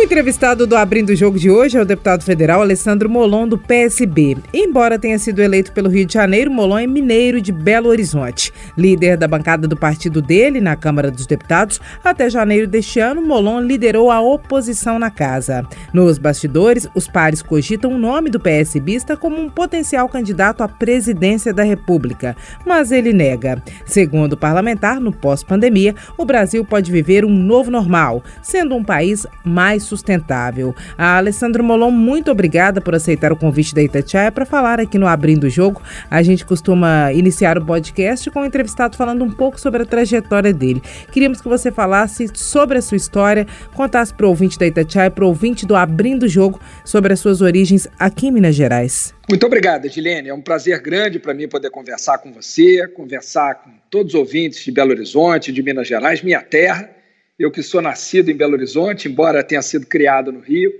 O entrevistado do Abrindo o Jogo de hoje é o deputado federal Alessandro Molon, do PSB. Embora tenha sido eleito pelo Rio de Janeiro, Molon é mineiro de Belo Horizonte. Líder da bancada do partido dele na Câmara dos Deputados, até janeiro deste ano, Molon liderou a oposição na casa. Nos bastidores, os pares cogitam o nome do PSBista como um potencial candidato à presidência da República, mas ele nega. Segundo o parlamentar, no pós-pandemia, o Brasil pode viver um novo normal, sendo um país mais sustentável. A Alessandro Molon, muito obrigada por aceitar o convite da Itatiaia para falar aqui no Abrindo o Jogo. A gente costuma iniciar o podcast com o entrevistado falando um pouco sobre a trajetória dele. Queríamos que você falasse sobre a sua história, contasse para o ouvinte da Itatiaia, para o ouvinte do Abrindo o Jogo, sobre as suas origens aqui em Minas Gerais. Muito obrigado, Edilene. É um prazer grande para mim poder conversar com você, conversar com todos os ouvintes de Belo Horizonte, de Minas Gerais, minha terra eu que sou nascido em Belo Horizonte, embora tenha sido criado no Rio,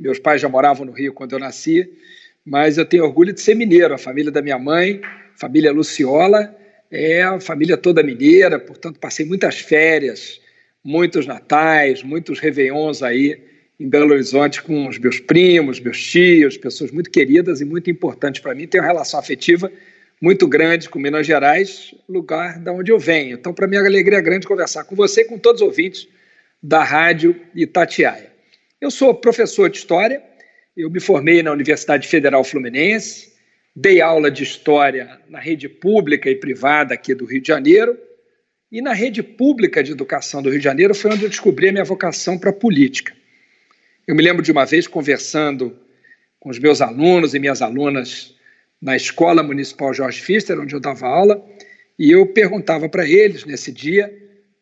meus pais já moravam no Rio quando eu nasci, mas eu tenho orgulho de ser mineiro. A família da minha mãe, família Luciola, é a família toda mineira, portanto passei muitas férias, muitos natais, muitos réveillons aí em Belo Horizonte com os meus primos, meus tios, pessoas muito queridas e muito importantes para mim. Tenho uma relação afetiva muito grande com Minas Gerais, lugar da onde eu venho. Então, para mim, é uma alegria grande conversar com você e com todos os ouvintes da Rádio Itatiaia. Eu sou professor de História, eu me formei na Universidade Federal Fluminense, dei aula de História na rede pública e privada aqui do Rio de Janeiro, e na rede pública de educação do Rio de Janeiro foi onde eu descobri a minha vocação para a política. Eu me lembro de uma vez conversando com os meus alunos e minhas alunas na Escola Municipal Jorge Fister, onde eu dava aula, e eu perguntava para eles nesse dia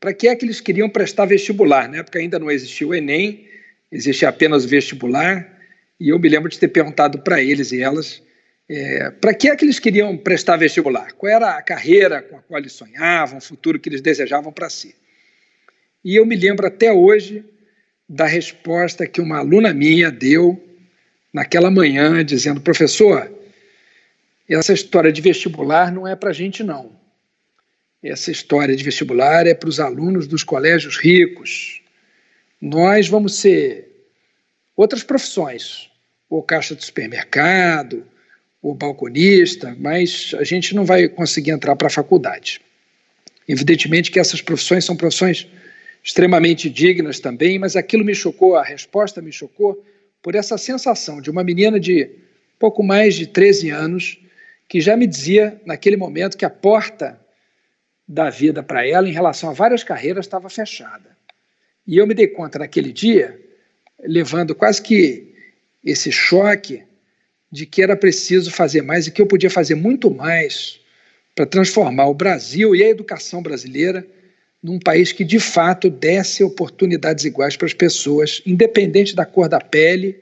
para que é que eles queriam prestar vestibular. Na época ainda não existia o Enem, existia apenas o vestibular, e eu me lembro de ter perguntado para eles e elas é, para que é que eles queriam prestar vestibular, qual era a carreira com a qual eles sonhavam, o futuro que eles desejavam para si. E eu me lembro até hoje da resposta que uma aluna minha deu naquela manhã, dizendo: professor, essa história de vestibular não é para a gente, não. Essa história de vestibular é para os alunos dos colégios ricos. Nós vamos ser outras profissões, ou caixa de supermercado, ou balconista, mas a gente não vai conseguir entrar para a faculdade. Evidentemente que essas profissões são profissões extremamente dignas também, mas aquilo me chocou, a resposta me chocou por essa sensação de uma menina de pouco mais de 13 anos que já me dizia naquele momento que a porta da vida para ela em relação a várias carreiras estava fechada. E eu me dei conta naquele dia, levando quase que esse choque de que era preciso fazer mais e que eu podia fazer muito mais para transformar o Brasil e a educação brasileira num país que de fato desse oportunidades iguais para as pessoas, independente da cor da pele,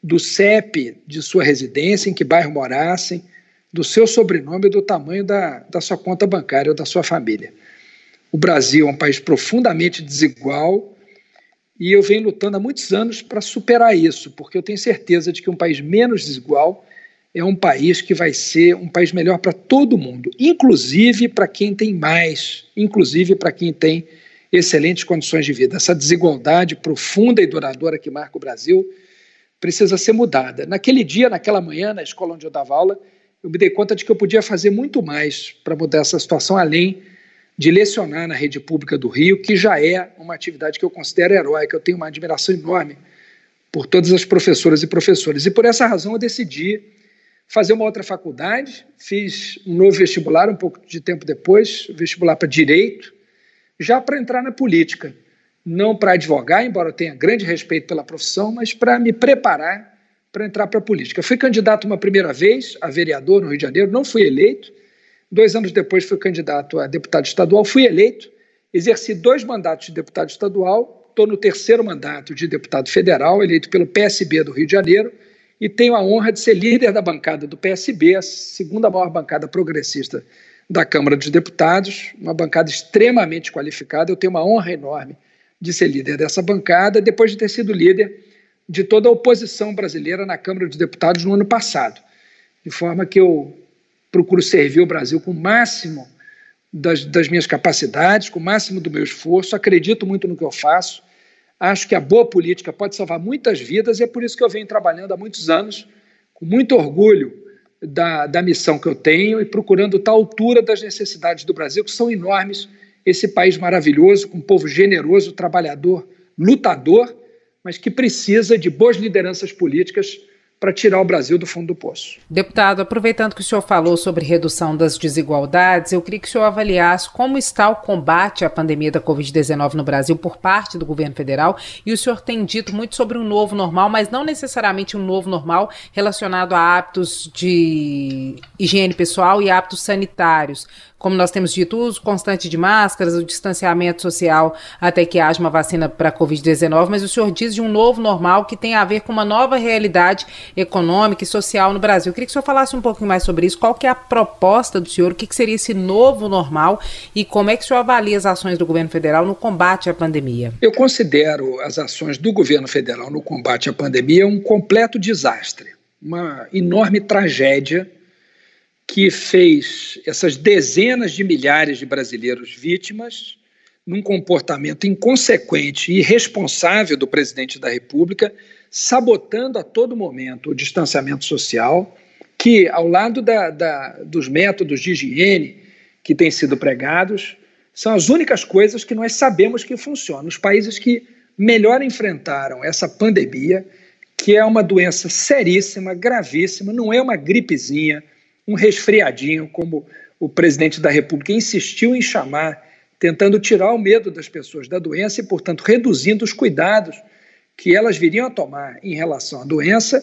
do CEP de sua residência, em que bairro morassem, do seu sobrenome e do tamanho da, da sua conta bancária ou da sua família. O Brasil é um país profundamente desigual e eu venho lutando há muitos anos para superar isso, porque eu tenho certeza de que um país menos desigual é um país que vai ser um país melhor para todo mundo, inclusive para quem tem mais, inclusive para quem tem excelentes condições de vida. Essa desigualdade profunda e duradoura que marca o Brasil precisa ser mudada. Naquele dia, naquela manhã, na escola onde eu dava aula, eu me dei conta de que eu podia fazer muito mais para mudar essa situação, além de lecionar na rede pública do Rio, que já é uma atividade que eu considero heróica. Eu tenho uma admiração enorme por todas as professoras e professores. E por essa razão eu decidi fazer uma outra faculdade, fiz um novo vestibular um pouco de tempo depois, vestibular para direito, já para entrar na política. Não para advogar, embora eu tenha grande respeito pela profissão, mas para me preparar para entrar para a política. Fui candidato uma primeira vez a vereador no Rio de Janeiro, não fui eleito. Dois anos depois fui candidato a deputado estadual, fui eleito, exerci dois mandatos de deputado estadual, estou no terceiro mandato de deputado federal, eleito pelo PSB do Rio de Janeiro, e tenho a honra de ser líder da bancada do PSB, a segunda maior bancada progressista da Câmara dos Deputados, uma bancada extremamente qualificada. Eu tenho uma honra enorme de ser líder dessa bancada, depois de ter sido líder de toda a oposição brasileira na Câmara dos Deputados no ano passado. de forma que eu procuro servir o Brasil com o máximo das, das minhas capacidades, com o máximo do meu esforço, acredito muito no que eu faço, acho que a boa política pode salvar muitas vidas e é por isso que eu venho trabalhando há muitos anos, com muito orgulho da, da missão que eu tenho e procurando estar à altura das necessidades do Brasil, que são enormes. Esse país maravilhoso, com um povo generoso, trabalhador, lutador, mas que precisa de boas lideranças políticas para tirar o Brasil do fundo do poço. Deputado, aproveitando que o senhor falou sobre redução das desigualdades, eu queria que o senhor avaliasse como está o combate à pandemia da Covid-19 no Brasil por parte do governo federal. E o senhor tem dito muito sobre um novo normal, mas não necessariamente um novo normal relacionado a hábitos de higiene pessoal e hábitos sanitários como nós temos dito, o uso constante de máscaras, o distanciamento social até que haja uma vacina para a Covid-19, mas o senhor diz de um novo normal que tem a ver com uma nova realidade econômica e social no Brasil. Eu queria que o senhor falasse um pouquinho mais sobre isso. Qual que é a proposta do senhor? O que, que seria esse novo normal e como é que o senhor avalia as ações do governo federal no combate à pandemia? Eu considero as ações do governo federal no combate à pandemia um completo desastre, uma enorme tragédia que fez essas dezenas de milhares de brasileiros vítimas num comportamento inconsequente e irresponsável do presidente da República, sabotando a todo momento o distanciamento social, que, ao lado da, da, dos métodos de higiene que têm sido pregados, são as únicas coisas que nós sabemos que funcionam. Os países que melhor enfrentaram essa pandemia, que é uma doença seríssima, gravíssima, não é uma gripezinha um resfriadinho, como o presidente da República insistiu em chamar, tentando tirar o medo das pessoas da doença e, portanto, reduzindo os cuidados que elas viriam a tomar em relação à doença,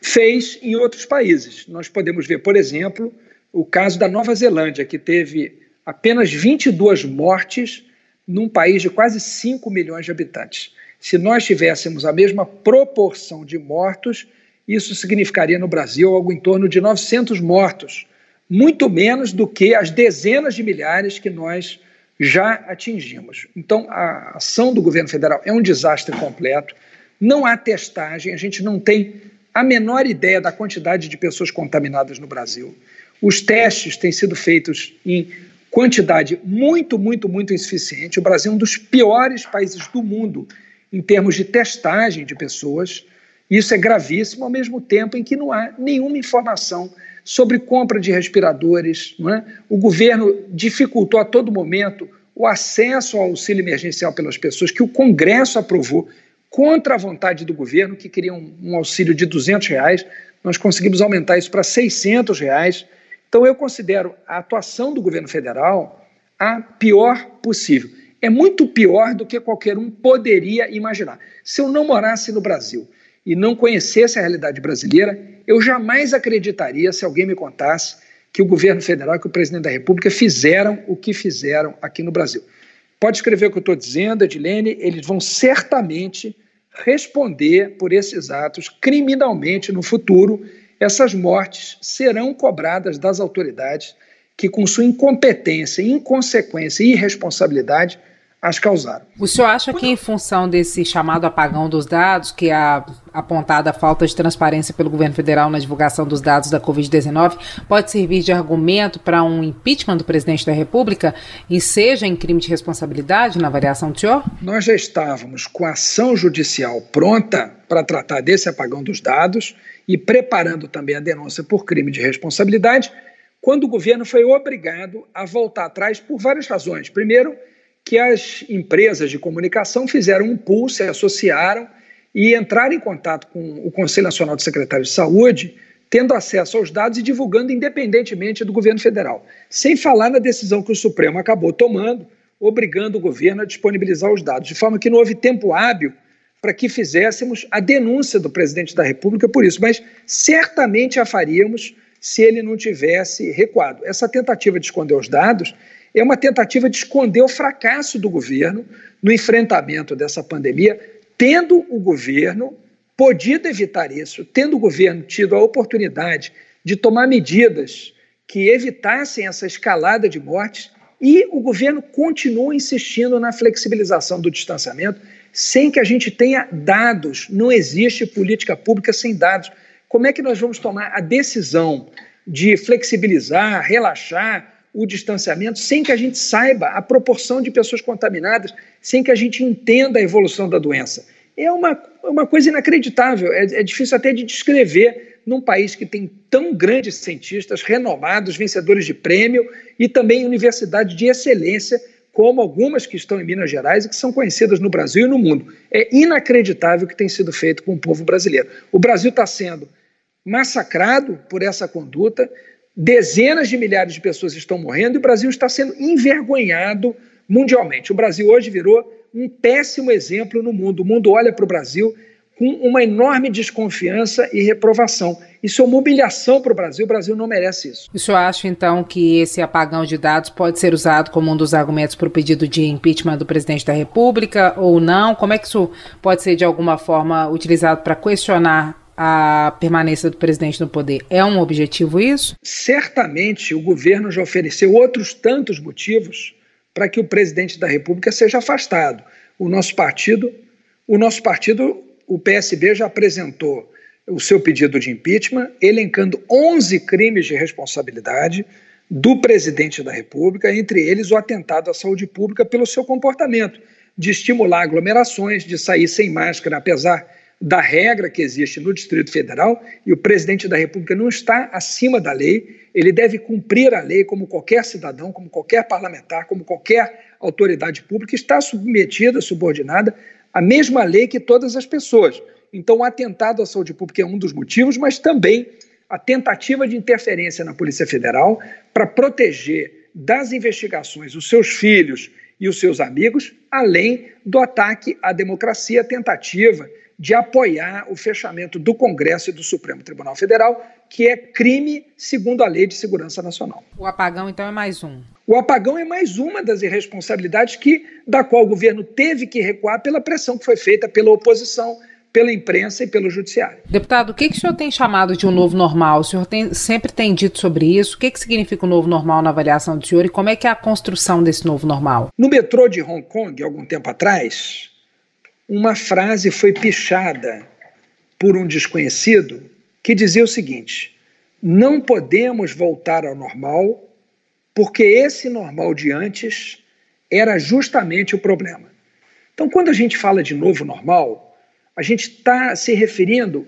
fez em outros países. Nós podemos ver, por exemplo, o caso da Nova Zelândia, que teve apenas 22 mortes num país de quase 5 milhões de habitantes. Se nós tivéssemos a mesma proporção de mortos, isso significaria no Brasil algo em torno de 900 mortos, muito menos do que as dezenas de milhares que nós já atingimos. Então, a ação do governo federal é um desastre completo. Não há testagem, a gente não tem a menor ideia da quantidade de pessoas contaminadas no Brasil. Os testes têm sido feitos em quantidade muito, muito, muito insuficiente. O Brasil é um dos piores países do mundo em termos de testagem de pessoas. Isso é gravíssimo, ao mesmo tempo em que não há nenhuma informação sobre compra de respiradores. É? O governo dificultou a todo momento o acesso ao auxílio emergencial pelas pessoas, que o Congresso aprovou contra a vontade do governo, que queria um, um auxílio de 200 reais. Nós conseguimos aumentar isso para 600 reais. Então, eu considero a atuação do governo federal a pior possível. É muito pior do que qualquer um poderia imaginar. Se eu não morasse no Brasil, e não conhecesse a realidade brasileira, eu jamais acreditaria se alguém me contasse que o governo federal, que o presidente da República fizeram o que fizeram aqui no Brasil. Pode escrever o que eu estou dizendo, Edilene, eles vão certamente responder por esses atos criminalmente no futuro. Essas mortes serão cobradas das autoridades que, com sua incompetência, inconsequência e irresponsabilidade, as causaram. O senhor acha que, em função desse chamado apagão dos dados, que a apontada falta de transparência pelo governo federal na divulgação dos dados da Covid-19, pode servir de argumento para um impeachment do presidente da República e seja em crime de responsabilidade na avaliação do senhor? Nós já estávamos com a ação judicial pronta para tratar desse apagão dos dados e preparando também a denúncia por crime de responsabilidade, quando o governo foi obrigado a voltar atrás por várias razões. Primeiro, que as empresas de comunicação fizeram um pool, se associaram e entraram em contato com o Conselho Nacional de Secretários de Saúde, tendo acesso aos dados e divulgando independentemente do governo federal. Sem falar na decisão que o Supremo acabou tomando, obrigando o governo a disponibilizar os dados, de forma que não houve tempo hábil para que fizéssemos a denúncia do presidente da República por isso, mas certamente a faríamos se ele não tivesse recuado. Essa tentativa de esconder os dados é uma tentativa de esconder o fracasso do governo no enfrentamento dessa pandemia, tendo o governo podido evitar isso, tendo o governo tido a oportunidade de tomar medidas que evitassem essa escalada de mortes, e o governo continua insistindo na flexibilização do distanciamento sem que a gente tenha dados. Não existe política pública sem dados. como é que nós vamos tomar a decisão de flexibilizar, relaxar o distanciamento sem que a gente saiba a proporção de pessoas contaminadas, sem que a gente entenda a evolução da doença? É uma, uma coisa inacreditável, é, é difícil até de descrever num país que tem tão grandes cientistas renomados, vencedores de prêmio e também universidades de excelência, como algumas que estão em Minas Gerais e que são conhecidas no Brasil e no mundo. É inacreditável o que tem sido feito com o povo brasileiro. O Brasil está sendo massacrado por essa conduta, dezenas de milhares de pessoas estão morrendo e o Brasil está sendo envergonhado mundialmente. O Brasil hoje virou um péssimo exemplo no mundo. O mundo olha para o Brasil com uma enorme desconfiança e reprovação. Isso é uma humilhação para o Brasil, o Brasil não merece isso. O senhor acha, então, que esse apagão de dados pode ser usado como um dos argumentos para o pedido de impeachment do presidente da República ou não? Como é que isso pode ser, de alguma forma, utilizado para questionar a permanência do presidente no poder. É um objetivo isso? Certamente o governo já ofereceu outros tantos motivos para que o presidente da República seja afastado. O nosso partido, o nosso partido o PSB já apresentou o seu pedido de impeachment, elencando 11 crimes de responsabilidade do presidente da República, entre eles o atentado à saúde pública pelo seu comportamento de estimular aglomerações, de sair sem máscara, apesar da regra que existe no Distrito Federal, e o presidente da República não está acima da lei, ele deve cumprir a lei como qualquer cidadão, como qualquer parlamentar, como qualquer autoridade pública, está submetida, subordinada a mesma lei que todas as pessoas. Então, o atentado à saúde pública é um dos motivos, mas também a tentativa de interferência na Polícia Federal para proteger das investigações os seus filhos e os seus amigos, além do ataque à democracia, a tentativa de apoiar o fechamento do Congresso e do Supremo Tribunal Federal, que é crime segundo a Lei de Segurança Nacional. O apagão, então, é mais um. O apagão é mais uma das irresponsabilidades que, da qual o governo teve que recuar pela pressão que foi feita pela oposição, pela imprensa e pelo judiciário. Deputado, o que, que o senhor tem chamado de um novo normal? O senhor tem, sempre tem dito sobre isso. O que, que significa o um novo normal na avaliação do senhor e como é que é a construção desse novo normal? No metrô de Hong Kong, algum tempo atrás, uma frase foi pichada por um desconhecido que dizia o seguinte: não podemos voltar ao normal porque esse normal de antes era justamente o problema. Então, quando a gente fala de novo normal, a gente está se referindo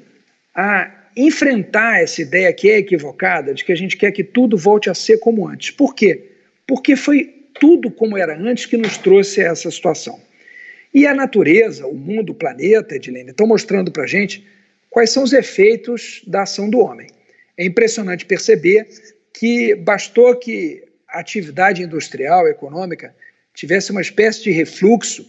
a enfrentar essa ideia que é equivocada de que a gente quer que tudo volte a ser como antes. Por quê? Porque foi tudo como era antes que nos trouxe a essa situação. E a natureza, o mundo, o planeta, Edilene, estão mostrando para a gente quais são os efeitos da ação do homem. É impressionante perceber que bastou que a atividade industrial, econômica, tivesse uma espécie de refluxo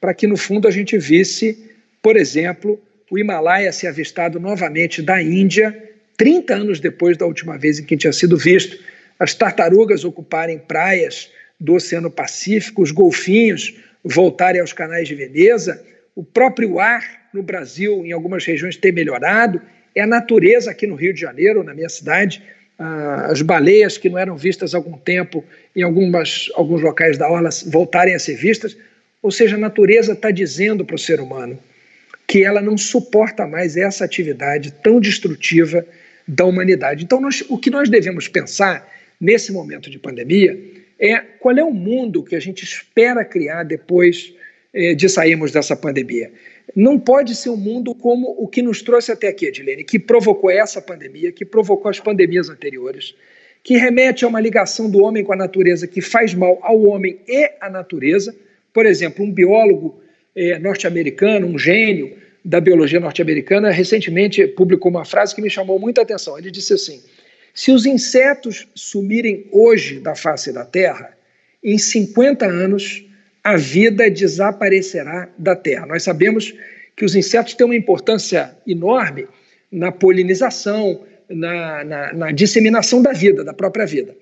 para que, no fundo, a gente visse, por exemplo, o Himalaia ser avistado novamente da Índia, 30 anos depois da última vez em que tinha sido visto, as tartarugas ocuparem praias do Oceano Pacífico, os golfinhos voltarem aos canais de Veneza, o próprio ar no Brasil, em algumas regiões, ter melhorado, é a natureza aqui no Rio de Janeiro, na minha cidade, as baleias que não eram vistas há algum tempo em algumas, alguns locais da orla voltarem a ser vistas. Ou seja, a natureza está dizendo para o ser humano que ela não suporta mais essa atividade tão destrutiva da humanidade. Então, nós, o que nós devemos pensar nesse momento de pandemia é qual é o mundo que a gente espera criar depois eh, de sairmos dessa pandemia. Não pode ser um mundo como o que nos trouxe até aqui, Edilene, que provocou essa pandemia, que provocou as pandemias anteriores, que remete a uma ligação do homem com a natureza que faz mal ao homem e à natureza. Por exemplo, um biólogo eh, norte-americano, um gênio da biologia norte-americana, recentemente publicou uma frase que me chamou muita atenção. Ele disse assim: se os insetos sumirem hoje da face da Terra, em 50 anos a vida desaparecerá da Terra. Nós sabemos que os insetos têm uma importância enorme na polinização, na, na, na disseminação da vida, da própria vida.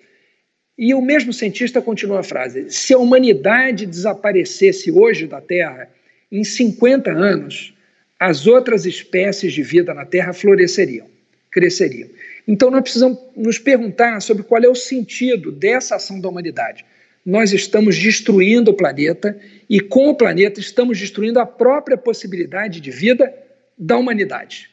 E o mesmo cientista continua a frase: se a humanidade desaparecesse hoje da Terra, em 50 anos, as outras espécies de vida na Terra floresceriam, cresceriam. Então nós precisamos nos perguntar sobre qual é o sentido dessa ação da humanidade nós estamos destruindo o planeta e, com o planeta, estamos destruindo a própria possibilidade de vida da humanidade.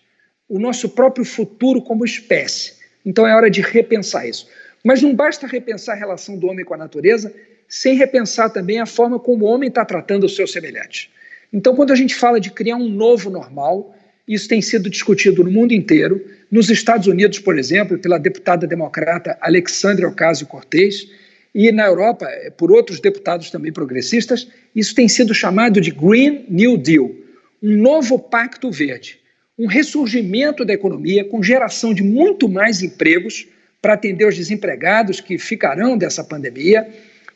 o nosso próprio futuro como espécie. Então é hora de repensar isso. Mas não basta repensar a relação do homem com a natureza sem repensar também a forma como o homem está tratando o seu semelhante. Então, quando a gente fala de criar um novo normal, isso tem sido discutido no mundo inteiro. Nos Estados Unidos, por exemplo, pela deputada democrata Alexandria Ocasio-Cortez, e na Europa, eh, por outros deputados também progressistas, isso tem sido chamado de Green New Deal um novo pacto verde, um ressurgimento da economia com geração de muito mais empregos para atender os desempregados que ficarão dessa pandemia,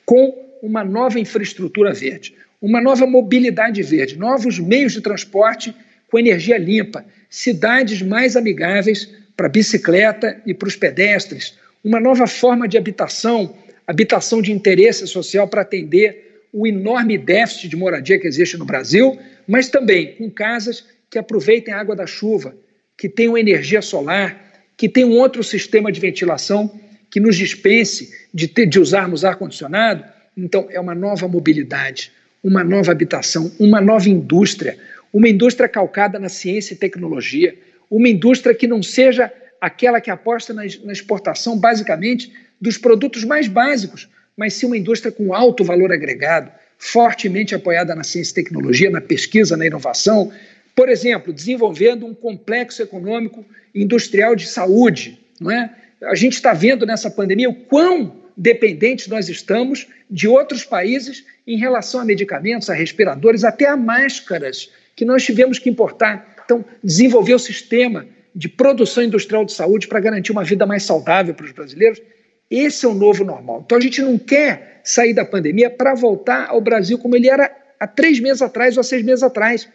com uma nova infraestrutura verde, uma nova mobilidade verde, novos meios de transporte com energia limpa, cidades mais amigáveis para bicicleta e para os pedestres, uma nova forma de habitação, habitação de interesse social para atender o enorme déficit de moradia que existe no Brasil, mas também com casas que aproveitem a água da chuva, que tenham energia solar, que tenham outro sistema de ventilação que nos dispense de, ter, de usarmos ar-condicionado. Então, é uma nova mobilidade, uma nova habitação, uma nova indústria, uma indústria calcada na ciência e tecnologia, uma indústria que não seja aquela que aposta na, exportação, basicamente, dos produtos mais básicos, mas sim uma indústria com alto valor agregado, fortemente apoiada na ciência e tecnologia, na pesquisa, na inovação. Por exemplo, desenvolvendo um complexo econômico industrial de saúde. Não é? A gente está vendo nessa pandemia o quão dependentes nós estamos de outros países em relação a medicamentos, a respiradores, até a máscaras que nós tivemos que importar. Então, desenvolver o sistema de produção industrial de saúde para garantir uma vida mais saudável para os brasileiros. Esse é o novo normal. Então, a gente não quer sair da pandemia para voltar ao Brasil como ele era há três meses atrás ou há seis meses atrás,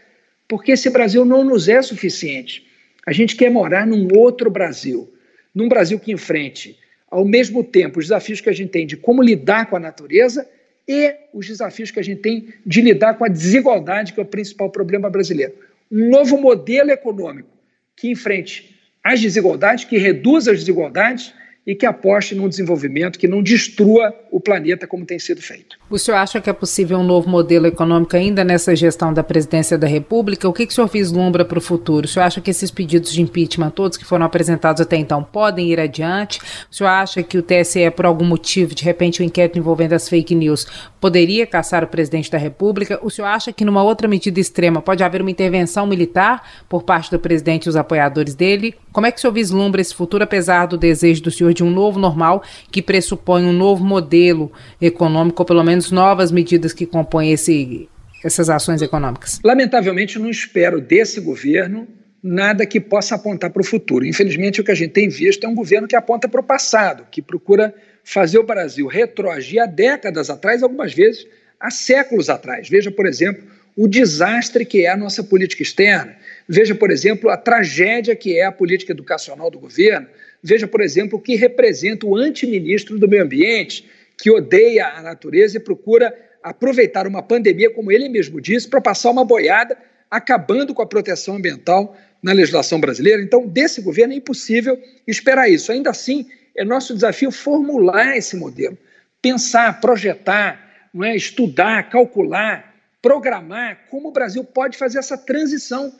porque esse Brasil não nos é suficiente. A gente quer morar num outro Brasil, num Brasil que enfrente, ao mesmo tempo, os desafios que a gente tem de como lidar com a natureza e os desafios que a gente tem de lidar com a desigualdade, que é o principal problema brasileiro. Um novo modelo econômico que enfrente as desigualdades, que reduza as desigualdades e que aposte num desenvolvimento que não destrua o planeta como tem sido feito. O senhor acha que é possível um novo modelo econômico ainda nessa gestão da presidência da República? O que, que o senhor vislumbra para o futuro? O senhor acha que esses pedidos de impeachment, todos que foram apresentados até então, podem ir adiante? O senhor acha que o TSE, por algum motivo, de repente o inquérito envolvendo as fake news, poderia caçar o presidente da República? O senhor acha que numa outra medida extrema pode haver uma intervenção militar por parte do presidente e os apoiadores dele? Como é que o senhor vislumbra esse futuro, apesar do desejo do senhor de um novo normal que pressupõe um novo modelo econômico, ou pelo menos novas medidas que compõem esse, essas ações econômicas? Lamentavelmente, não espero desse governo nada que possa apontar para o futuro. Infelizmente, o que a gente tem visto é um governo que aponta para o passado, que procura fazer o Brasil retroagir há décadas atrás, algumas vezes há séculos atrás. Veja, por exemplo, o desastre que é a nossa política externa. Veja, por exemplo, a tragédia que é a política educacional do governo. Veja, por exemplo, o que representa o antiministro do meio ambiente, que odeia a natureza e procura aproveitar uma pandemia, como ele mesmo disse, para passar uma boiada, acabando com a proteção ambiental na legislação brasileira. Então, desse governo é impossível esperar isso. Ainda assim, é nosso desafio formular esse modelo, pensar, projetar, não é? estudar, calcular, programar como o Brasil pode fazer essa transição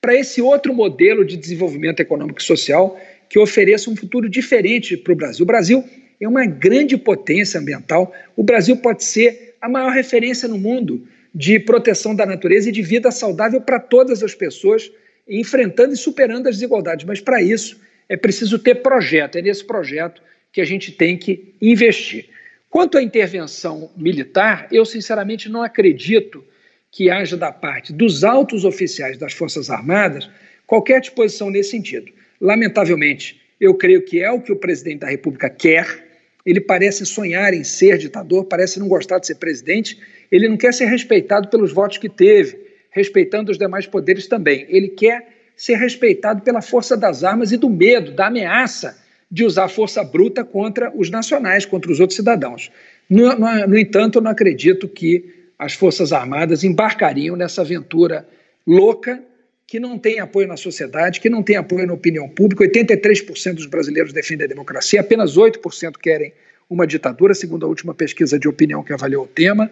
para esse outro modelo de desenvolvimento econômico e social que ofereça um futuro diferente para o Brasil. O Brasil é uma grande potência ambiental. O Brasil pode ser a maior referência no mundo de proteção da natureza e de vida saudável para todas as pessoas, enfrentando e superando as desigualdades. Mas para isso é preciso ter projeto. É nesse projeto que a gente tem que investir. Quanto à intervenção militar, eu sinceramente não acredito que haja da parte dos altos oficiais das Forças Armadas qualquer disposição nesse sentido. Lamentavelmente, eu creio que é o que o presidente da República quer. Ele parece sonhar em ser ditador, parece não gostar de ser presidente. Ele não quer ser respeitado pelos votos que teve, respeitando os demais poderes também. Ele quer ser respeitado pela força das armas e do medo, da ameaça de usar força bruta contra os nacionais, contra os outros cidadãos. No, no, no entanto, eu não acredito que as Forças Armadas embarcariam nessa aventura louca que não tem apoio na sociedade, que não tem apoio na opinião pública. 83% dos brasileiros defendem a democracia, apenas 8% querem uma ditadura, segundo a última pesquisa de opinião que avaliou o tema.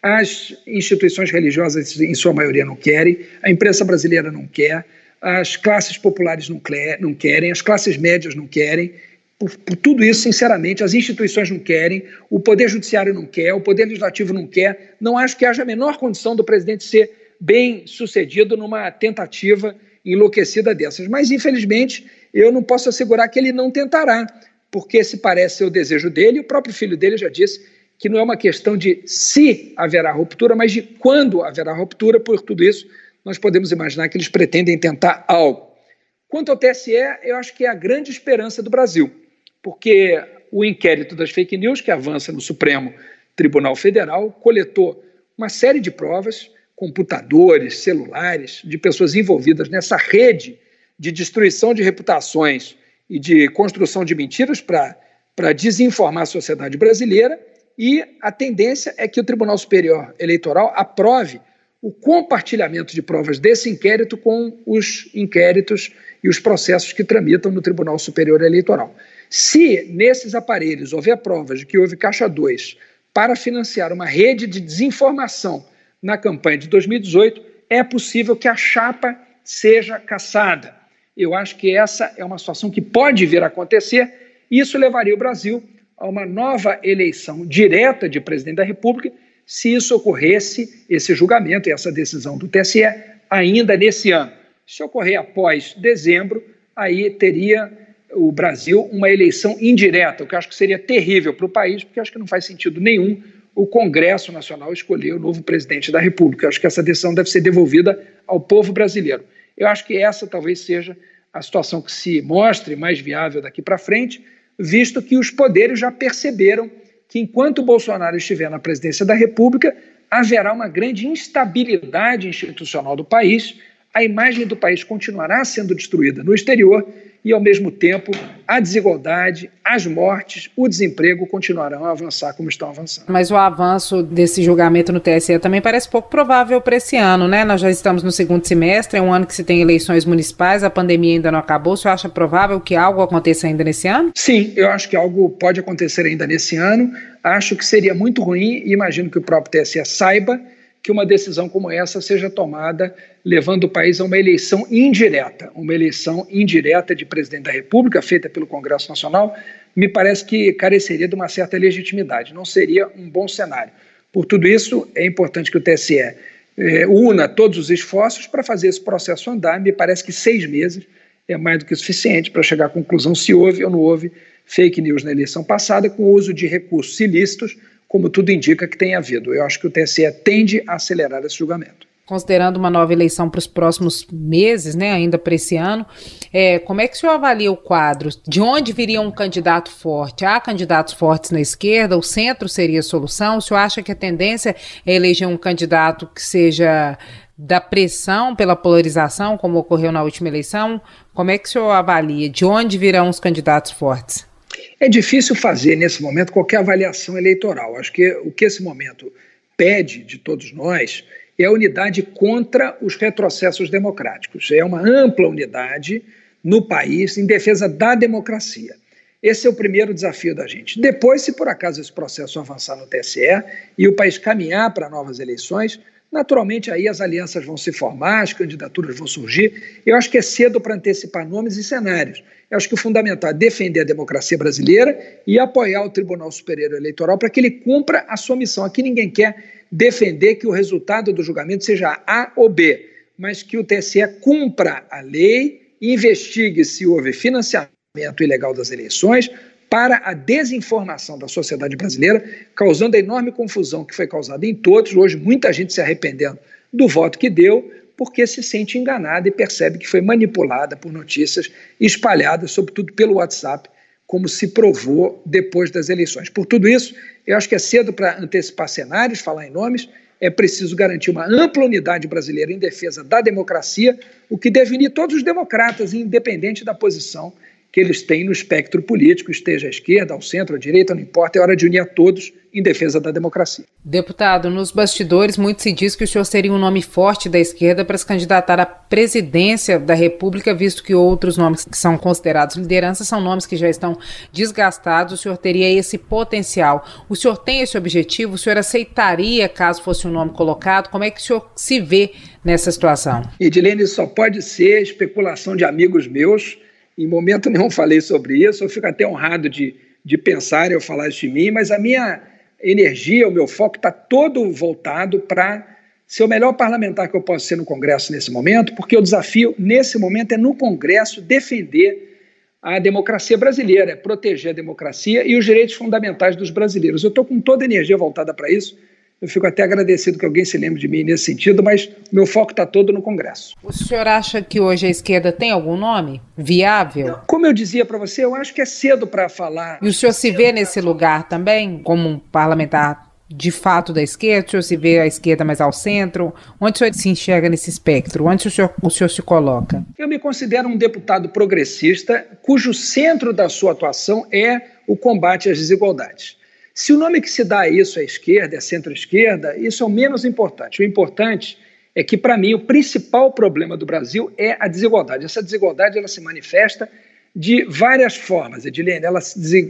As instituições religiosas, em sua maioria, não querem, a imprensa brasileira não quer, as classes populares não, não querem, as classes médias não querem. Por, por, tudo isso, sinceramente, as instituições não querem, o Poder Judiciário não quer, o Poder Legislativo não quer. Não acho que haja a menor condição do presidente ser bem sucedido numa tentativa enlouquecida dessas. Mas, infelizmente, eu não posso assegurar que ele não tentará, porque se parece ser o desejo dele, o próprio filho dele já disse que não é uma questão de se haverá ruptura, mas de quando haverá ruptura. Por tudo isso, nós podemos imaginar que eles pretendem tentar algo. Quanto ao TSE, eu acho que é a grande esperança do Brasil, porque o inquérito das fake news, que avança no Supremo Tribunal Federal, coletou uma série de provas, computadores, celulares, de pessoas envolvidas nessa rede de destruição de reputações e de construção de mentiras para desinformar a sociedade brasileira e a tendência é que o Tribunal Superior Eleitoral aprove o compartilhamento de provas desse inquérito com os inquéritos e os processos que tramitam no Tribunal Superior Eleitoral. Se nesses aparelhos houver provas de que houve caixa 2 para financiar uma rede de desinformação na campanha de 2018, é possível que a chapa seja caçada. Eu acho que essa é uma situação que pode vir a acontecer. Isso levaria o Brasil a uma nova eleição direta de presidente da República, se isso ocorresse, esse julgamento e essa decisão do TSE, ainda nesse ano. Se ocorrer após dezembro, aí teria o Brasil uma eleição indireta, o que eu acho que seria terrível para o país, porque acho que não faz sentido nenhum o Congresso Nacional escolher o novo presidente da República. Eu acho que essa decisão deve ser devolvida ao povo brasileiro. Eu acho que essa talvez seja a situação que se mostre mais viável daqui para frente visto que os poderes já perceberam que enquanto Bolsonaro estiver na presidência da República, haverá uma grande instabilidade institucional do país, a imagem do país continuará sendo destruída no exterior e, ao mesmo tempo, a desigualdade, as mortes, o desemprego continuarão a avançar como estão avançando. Mas o avanço desse julgamento no TSE também parece pouco provável para esse ano, né? Nós já estamos no segundo semestre, é um ano que se tem eleições municipais, a pandemia ainda não acabou. Você acha provável que algo aconteça ainda nesse ano? Sim, eu acho que algo pode acontecer ainda nesse ano. Acho que seria muito ruim e imagino que o próprio TSE saiba que uma decisão como essa seja tomada levando o país a uma eleição indireta, uma eleição indireta de presidente da República, feita pelo Congresso Nacional, me parece que careceria de uma certa legitimidade, não seria um bom cenário. Por tudo isso, é importante que o TSE eh, una todos os esforços para fazer esse processo andar. Me parece que seis meses é mais do que suficiente para chegar à conclusão se houve ou não houve fake news na eleição passada, com o uso de recursos ilícitos como tudo indica que tem havido. Eu acho que o TSE tende a acelerar esse julgamento. Considerando uma nova eleição para os próximos meses, né, ainda para esse ano, é, como é que o senhor avalia o quadro? De onde viria um candidato forte? Há candidatos fortes na esquerda? O centro seria a solução? O senhor acha que a tendência é eleger um candidato que seja da pressão pela polarização, como ocorreu na última eleição? Como é que o senhor avalia? De onde virão os candidatos fortes? É difícil fazer nesse momento qualquer avaliação eleitoral. Acho que o que esse momento pede de todos nós é a unidade contra os retrocessos democráticos. É uma ampla unidade no país em defesa da democracia. Esse é o primeiro desafio da gente. Depois, se por acaso esse processo avançar no TSE e o país caminhar para novas eleições, naturalmente aí as alianças vão se formar, as candidaturas vão surgir. Eu acho que é cedo para antecipar nomes e cenários. Eu acho que o fundamental é defender a democracia brasileira e apoiar o Tribunal Superior Eleitoral para que ele cumpra a sua missão. Aqui ninguém quer defender que o resultado do julgamento seja A ou B, mas que o TSE cumpra a lei, investigue se houve financiamento ilegal das eleições para a desinformação da sociedade brasileira, causando a enorme confusão que foi causada em todos. Hoje, muita gente se arrependendo do voto que deu, porque se sente enganada e percebe que foi manipulada por notícias espalhadas, sobretudo pelo WhatsApp, como se provou depois das eleições. Por tudo isso, eu acho que é cedo para antecipar cenários, falar em nomes, é preciso garantir uma ampla unidade brasileira em defesa da democracia, o que deve unir todos os democratas, independente da posição que eles têm no espectro político, esteja à esquerda, ao centro, à direita, não importa, é hora de unir a todos em defesa da democracia. Deputado, nos bastidores muito se diz que o senhor seria um nome forte da esquerda para se candidatar à presidência da República, visto que outros nomes que são considerados liderança são nomes que já estão desgastados, o senhor teria esse potencial. O senhor tem esse objetivo? O senhor aceitaria caso fosse um nome colocado? Como é que o senhor se vê nessa situação? Edilene, só pode ser especulação de amigos meus em momento nenhum falei sobre isso, eu fico até honrado de, de pensar eu falar isso de mim, mas a minha energia, o meu foco está todo voltado para ser o melhor parlamentar que eu posso ser no Congresso nesse momento, porque o desafio nesse momento é no Congresso defender a democracia brasileira, é proteger a democracia e os direitos fundamentais dos brasileiros. Eu estou com toda a energia voltada para isso eu fico até agradecido que alguém se lembre de mim nesse sentido, mas meu foco está todo no Congresso. O senhor acha que hoje a esquerda tem algum nome viável? Como eu dizia para você, eu acho que é cedo para falar. E o senhor se vê nesse lugar também, como um parlamentar de fato da esquerda? O senhor se vê a esquerda mais ao centro? Onde o senhor se enxerga nesse espectro? Onde o senhor, o senhor se coloca? Eu me considero um deputado progressista cujo centro da sua atuação é o combate às desigualdades. Se o nome que se dá a isso é esquerda, é centro-esquerda, isso é o menos importante. O importante é que, para mim, o principal problema do Brasil é a desigualdade. Essa desigualdade ela se manifesta de várias formas, Edilene. Ela,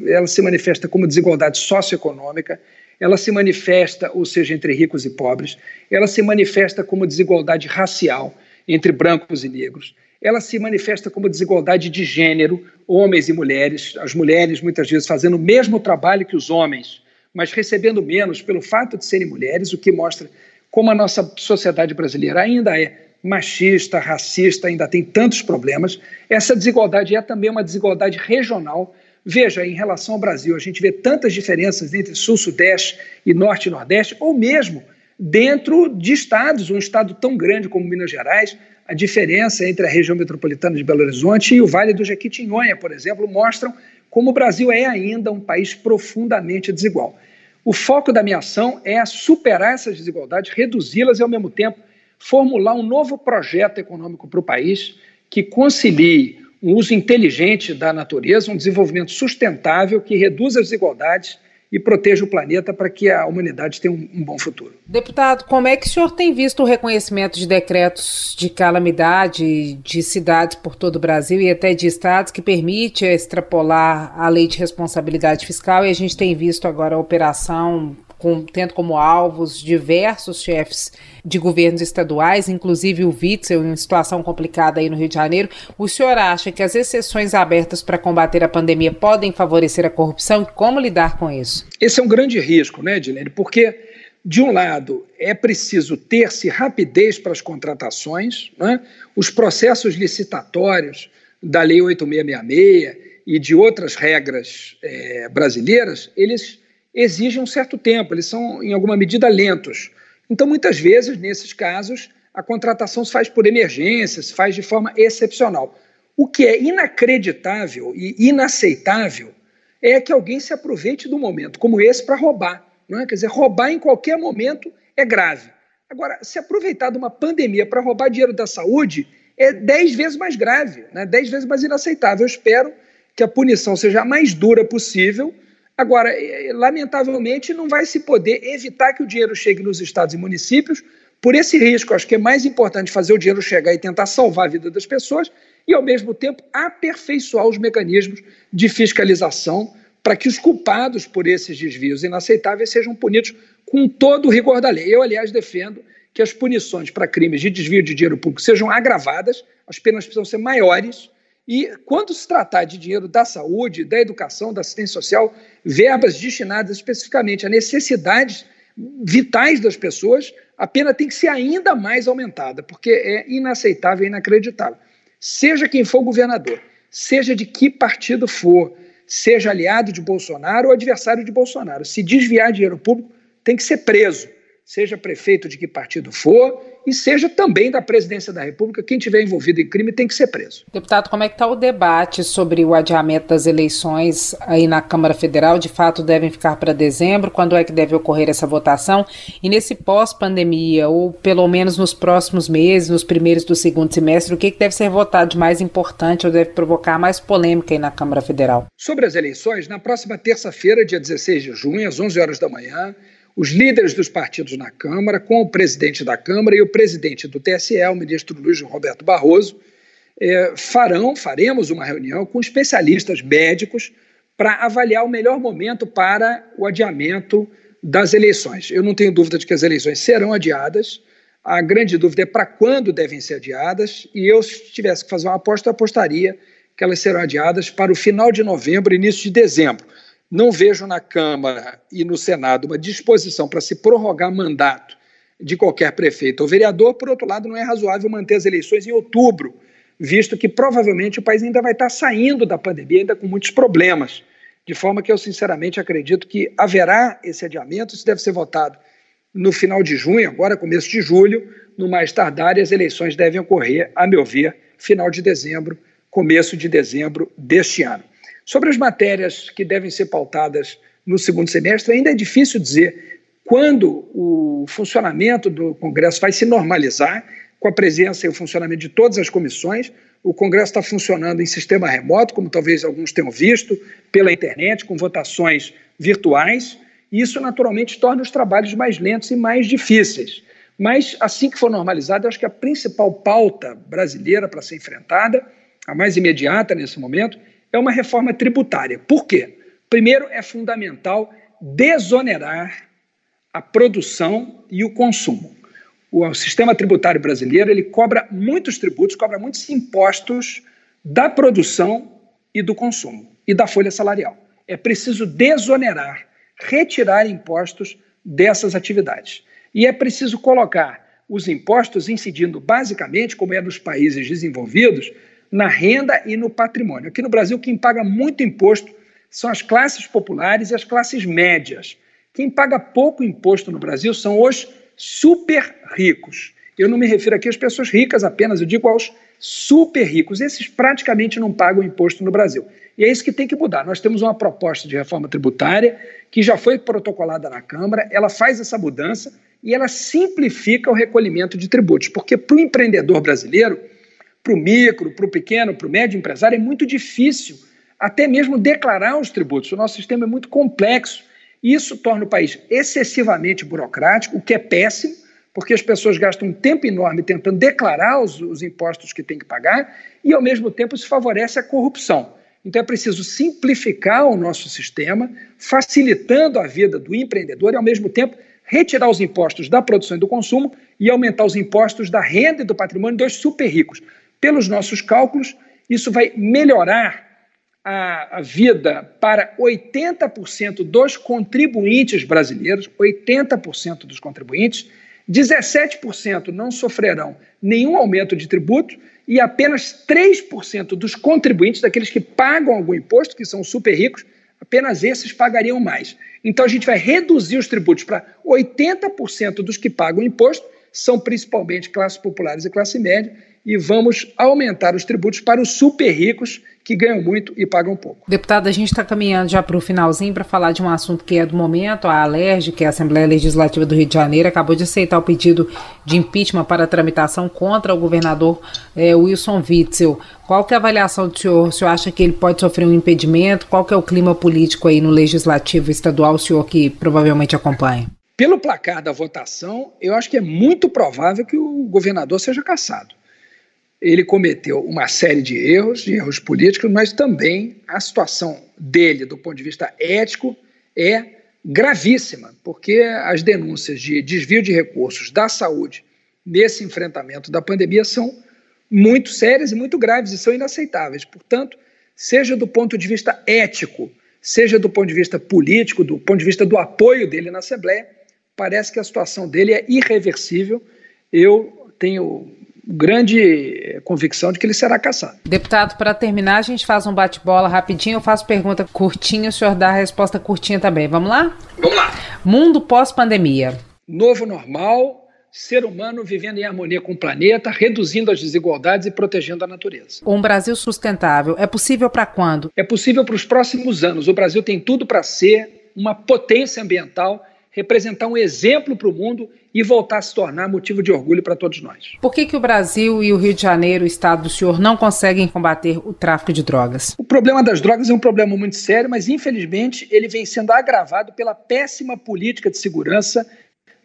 ela se manifesta como desigualdade socioeconômica, ela se manifesta, ou seja, entre ricos e pobres, ela se manifesta como desigualdade racial entre brancos e negros, ela se manifesta como desigualdade de gênero, homens e mulheres, as mulheres muitas vezes fazendo o mesmo trabalho que os homens, mas recebendo menos pelo fato de serem mulheres, o que mostra como a nossa sociedade brasileira ainda é machista, racista, ainda tem tantos problemas. Essa desigualdade é também uma desigualdade regional. Veja, em relação ao Brasil, a gente vê tantas diferenças entre Sul, Sudeste e Norte e Nordeste, ou mesmo dentro de estados, um estado tão grande como Minas Gerais, a diferença entre a região metropolitana de Belo Horizonte e o Vale do Jequitinhonha, por exemplo, mostram como o Brasil é ainda um país profundamente desigual. O foco da minha ação é superar essas desigualdades, reduzi-las e, ao mesmo tempo, formular um novo projeto econômico para o país que concilie um uso inteligente da natureza, um desenvolvimento sustentável que reduza as desigualdades e proteja o planeta para que a humanidade tenha um, um, bom futuro. Deputado, como é que o senhor tem visto o reconhecimento de decretos de calamidade de cidades por todo o Brasil e até de estados que permite extrapolar a lei de responsabilidade fiscal e a gente tem visto agora a operação com, tendo como alvos diversos chefes de governos estaduais, inclusive o Witzel, em situação complicada aí no Rio de Janeiro. O senhor acha que as exceções abertas para combater a pandemia podem favorecer a corrupção e como lidar com isso? Esse é um grande risco, né, Edilene? Porque, de um lado, é preciso ter-se rapidez para as contratações, né? os processos licitatórios da Lei 8666 e de outras regras é, brasileiras, eles exigem um certo tempo, eles são, em alguma medida, lentos. Então, muitas vezes, nesses casos, a contratação se faz por emergência, se faz de forma excepcional. O que é inacreditável e inaceitável é que alguém se aproveite do momento como esse para roubar. Não é? Quer dizer, roubar em qualquer momento é grave. Agora, se aproveitar de uma pandemia para roubar dinheiro da saúde é dez vezes mais grave, né? dez vezes mais inaceitável. Eu espero que a punição seja a mais dura possível Agora, lamentavelmente, não vai se poder evitar que o dinheiro chegue nos estados e municípios. Por esse risco, acho que é mais importante fazer o dinheiro chegar e tentar salvar a vida das pessoas e, ao mesmo tempo, aperfeiçoar os mecanismos de fiscalização para que os culpados por esses desvios inaceitáveis sejam punidos com todo o rigor da lei. Eu, aliás, defendo que as punições para crimes de desvio de dinheiro público sejam agravadas, as penas precisam ser maiores e quando se tratar de dinheiro da saúde, da educação, da assistência social, verbas destinadas especificamente a necessidades vitais das pessoas, a pena tem que ser ainda mais aumentada, porque é inaceitável e inacreditável. Seja quem for governador, seja de que partido for, seja aliado de Bolsonaro ou adversário de Bolsonaro, se desviar dinheiro público, tem que ser preso, seja prefeito de que partido for e seja também da presidência da República. Quem tiver envolvido em crime tem que ser preso. Deputado, como é que está o debate sobre o adiamento das eleições aí na Câmara Federal? De fato, devem ficar para dezembro? Quando é que deve ocorrer essa votação? E nesse pós-pandemia, ou pelo menos nos próximos meses, nos primeiros do segundo semestre, o que, que deve ser votado de mais importante ou deve provocar mais polêmica aí na Câmara Federal? Sobre as eleições, na próxima terça-feira, dia 16 de junho, às 11 horas da manhã, os líderes dos partidos na Câmara, com o presidente da Câmara e o presidente do TSE, o ministro Luiz Roberto Barroso, é, farão, faremos uma reunião com especialistas médicos para avaliar o melhor momento para o adiamento das eleições. Eu não tenho dúvida de que as eleições serão adiadas. A grande dúvida é para quando devem ser adiadas, e eu, se tivesse que fazer uma aposta, apostaria que elas serão adiadas para o final de novembro, início de dezembro. Não vejo na Câmara e no Senado uma disposição para se prorrogar mandato de qualquer prefeito ou vereador. Por outro lado, não é razoável manter as eleições em outubro, visto que provavelmente o país ainda vai estar saindo da pandemia, ainda com muitos problemas. De forma que eu, sinceramente, acredito que haverá esse adiamento. Isso deve ser votado no final de junho, agora começo de julho, no mais tardar, e as eleições devem ocorrer, a meu ver, final de dezembro, começo de dezembro deste ano. Sobre as matérias que devem ser pautadas no segundo semestre, ainda é difícil dizer quando o funcionamento do Congresso vai se normalizar, com a presença e o funcionamento de todas as comissões. O Congresso está funcionando em sistema remoto, como talvez alguns tenham visto, pela internet, com votações virtuais. E isso, naturalmente, torna os trabalhos mais lentos e mais difíceis. Mas, assim que for normalizado, eu acho que a principal pauta brasileira para ser enfrentada, a mais imediata nesse momento, é uma reforma tributária. Por quê? Primeiro, é fundamental desonerar a produção e o consumo. O sistema tributário brasileiro ele cobra muitos tributos, cobra muitos impostos da produção e do consumo e da folha salarial. É preciso desonerar, retirar impostos dessas atividades. E é preciso colocar os impostos incidindo basicamente, como é nos países desenvolvidos, na renda e no patrimônio. Aqui no Brasil, quem paga muito imposto são as classes populares e as classes médias. Quem paga pouco imposto no Brasil são os super ricos. Eu não me refiro aqui às pessoas ricas apenas, eu digo aos super ricos. Esses praticamente não pagam imposto no Brasil. E é isso que tem que mudar. Nós temos uma proposta de reforma tributária que já foi protocolada na Câmara, ela faz essa mudança e ela simplifica o recolhimento de tributos, porque para o empreendedor brasileiro para o micro, para o pequeno, para o médio empresário, é muito difícil até mesmo declarar os tributos. O nosso sistema é muito complexo. Isso torna o país excessivamente burocrático, o que é péssimo, porque as pessoas gastam um tempo enorme tentando declarar os, os impostos que têm que pagar e, ao mesmo tempo, isso favorece a corrupção. Então é preciso simplificar o nosso sistema, facilitando a vida do empreendedor e, ao mesmo tempo, retirar os impostos da produção e do consumo e aumentar os impostos da renda e do patrimônio dos super ricos. Pelos nossos cálculos, isso vai melhorar a, a vida para 80% dos contribuintes brasileiros, 80% dos contribuintes, 17% não sofrerão nenhum aumento de tributo e apenas 3% dos contribuintes, daqueles que pagam algum imposto, que são super ricos, apenas esses pagariam mais. Então a gente vai reduzir os tributos para 80% dos que pagam imposto, são principalmente classes populares e classe média, e vamos aumentar os tributos para os super ricos que ganham muito e pagam pouco. Deputado, a gente está caminhando já para o finalzinho para falar de um assunto que é do momento. A Alerj, que é a Assembleia Legislativa do Rio de Janeiro, acabou de aceitar o pedido de impeachment para tramitação contra o governador é, Wilson Witzel. Qual que é a avaliação do senhor? O senhor acha que ele pode sofrer um impedimento? Qual que é o clima político aí no Legislativo Estadual, o senhor que provavelmente acompanha? Pelo placar da votação, eu acho que é muito provável que o governador seja cassado ele cometeu uma série de erros, de erros políticos, mas também a situação dele, do ponto de vista ético, é gravíssima, porque as denúncias de desvio de recursos da saúde nesse enfrentamento da pandemia são muito sérias e muito graves e são inaceitáveis. Portanto, seja do ponto de vista ético, seja do ponto de vista político, do ponto de vista do apoio dele na Assembleia, parece que a situação dele é irreversível. Eu tenho grande eh, convicção de que ele será caçado. Deputado, para terminar, a gente faz um bate-bola rapidinho. Eu faço pergunta curtinha, o senhor dá a resposta curtinha também. Vamos lá? Vamos lá. Mundo pós-pandemia. Novo normal, ser humano vivendo em harmonia com o planeta, reduzindo as desigualdades e protegendo a natureza. Um Brasil sustentável é possível para quando? É possível para os próximos anos. O Brasil tem tudo para ser uma potência ambiental, representar um exemplo para o mundo e voltar a se tornar motivo de orgulho para todos nós. Por que, que o Brasil e o Rio de Janeiro, o estado do senhor, não conseguem combater o tráfico de drogas? O problema das drogas é um problema muito sério, mas infelizmente ele vem sendo agravado pela péssima política de segurança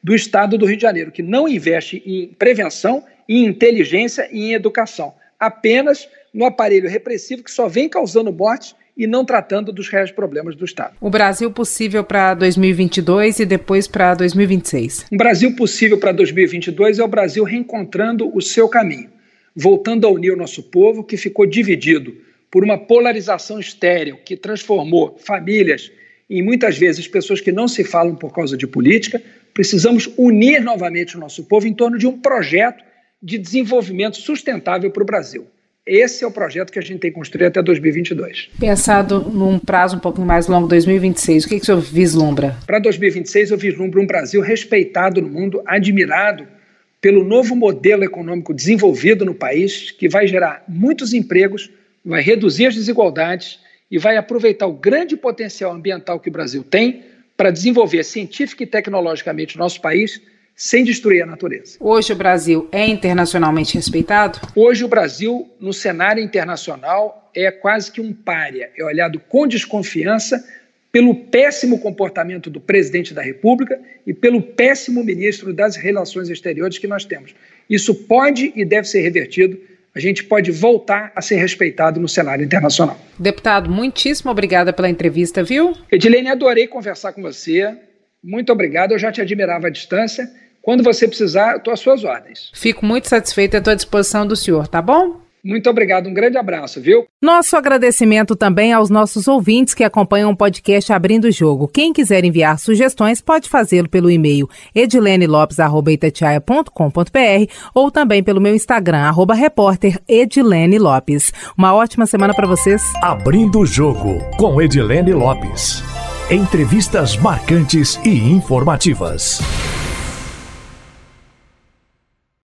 do estado do Rio de Janeiro, que não investe em prevenção, em inteligência e em educação, apenas no aparelho repressivo que só vem causando mortes e não tratando dos reais problemas do Estado. O Brasil possível para 2022 e depois para 2026. Um Brasil possível para 2022 é o Brasil reencontrando o seu caminho, voltando a unir o nosso povo que ficou dividido por uma polarização estéril que transformou famílias em muitas vezes pessoas que não se falam por causa de política. Precisamos unir novamente o nosso povo em torno de um projeto de desenvolvimento sustentável para o Brasil. Esse é o projeto que a gente tem que construir até 2022. Pensado num prazo um pouquinho mais longo, 2026, o que, que o senhor vislumbra? Para 2026, eu vislumbro um Brasil respeitado no mundo, admirado pelo novo modelo econômico desenvolvido no país, que vai gerar muitos empregos, vai reduzir as desigualdades e vai aproveitar o grande potencial ambiental que o Brasil tem para desenvolver científica e tecnologicamente o nosso país sem destruir a natureza. Hoje o Brasil é internacionalmente respeitado? Hoje o Brasil, no cenário internacional, é quase que um pária, é olhado com desconfiança pelo péssimo comportamento do presidente da República e pelo péssimo ministro das Relações Exteriores que nós temos. Isso pode e deve ser revertido. A gente pode voltar a ser respeitado no cenário internacional. Deputado, muitíssimo obrigada pela entrevista, viu? Edilene, adorei conversar com você. Muito obrigado. Eu já te admirava à distância quando você precisar, estou às suas ordens. Fico muito satisfeita e estou à disposição do senhor, tá bom? Muito obrigado, um grande abraço, viu? Nosso agradecimento também aos nossos ouvintes que acompanham o podcast Abrindo o Jogo. Quem quiser enviar sugestões pode fazê-lo pelo e-mail edilenelopes.com.br ou também pelo meu Instagram, arroba repórter Edilene Lopes. Uma ótima semana para vocês. Abrindo o Jogo, com Edilene Lopes. Entrevistas marcantes e informativas.